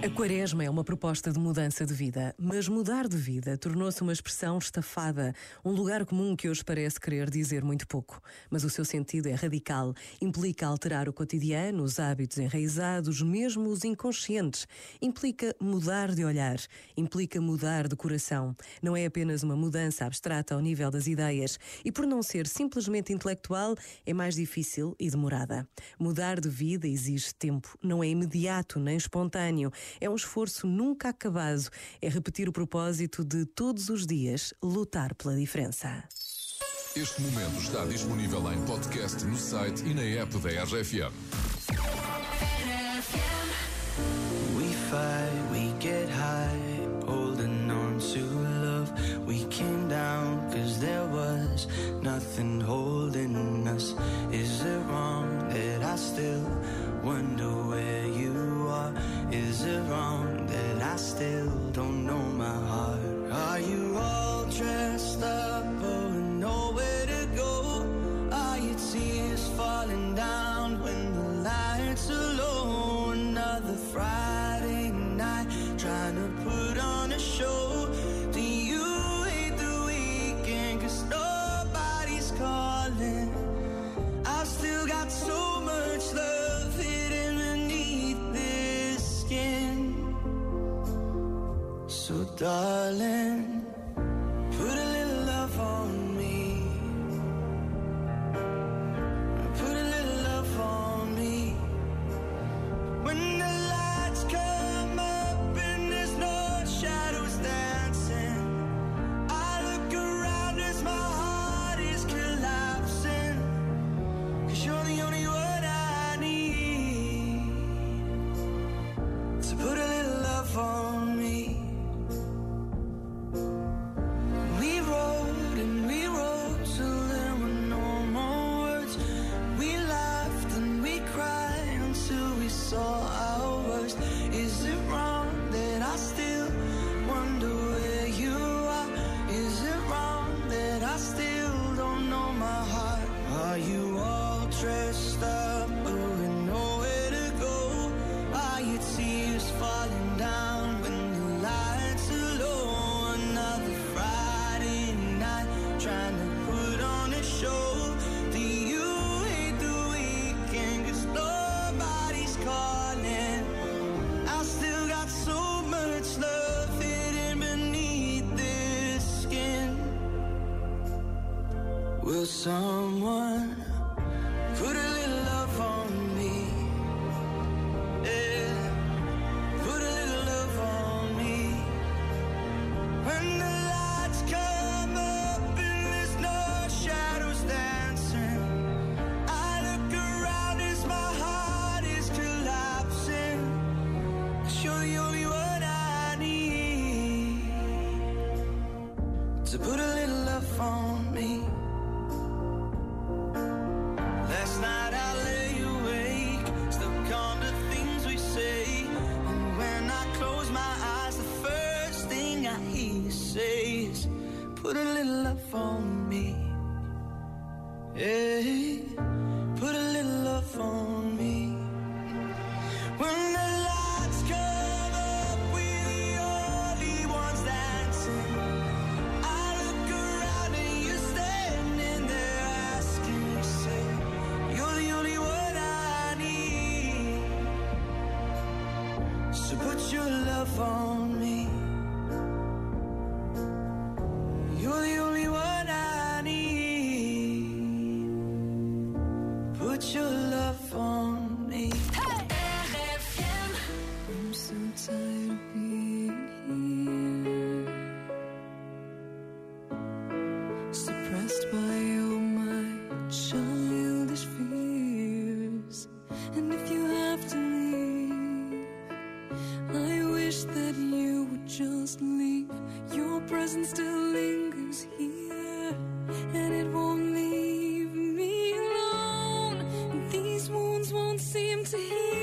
A quaresma é uma proposta de mudança de vida, mas mudar de vida tornou-se uma expressão estafada, um lugar comum que hoje parece querer dizer muito pouco. Mas o seu sentido é radical, implica alterar o cotidiano, os hábitos enraizados, mesmo os inconscientes. Implica mudar de olhar, implica mudar de coração. Não é apenas uma mudança abstrata ao nível das ideias e, por não ser simplesmente intelectual, é mais difícil e demorada. Mudar de vida exige tempo, não é imediato nem espontâneo é um esforço nunca acabado. É repetir o propósito de todos os dias lutar pela diferença. Este momento está disponível em podcast no site e na app da RFM. We fight, we get high, was nothing holding us. Is it wrong that I still wonder where you are? Is it wrong that darling, put a little love on someone Put a little love on me. Yeah, put a little love on me. When the lights come up, we're the only ones dancing. I look around and you're standing there asking me, say, You're the only one I need. So put your love on me. Put your love on me. I'm so tired of being here, suppressed by all my childish fears. And if you have to leave, I wish that you would just leave. Your presence still pain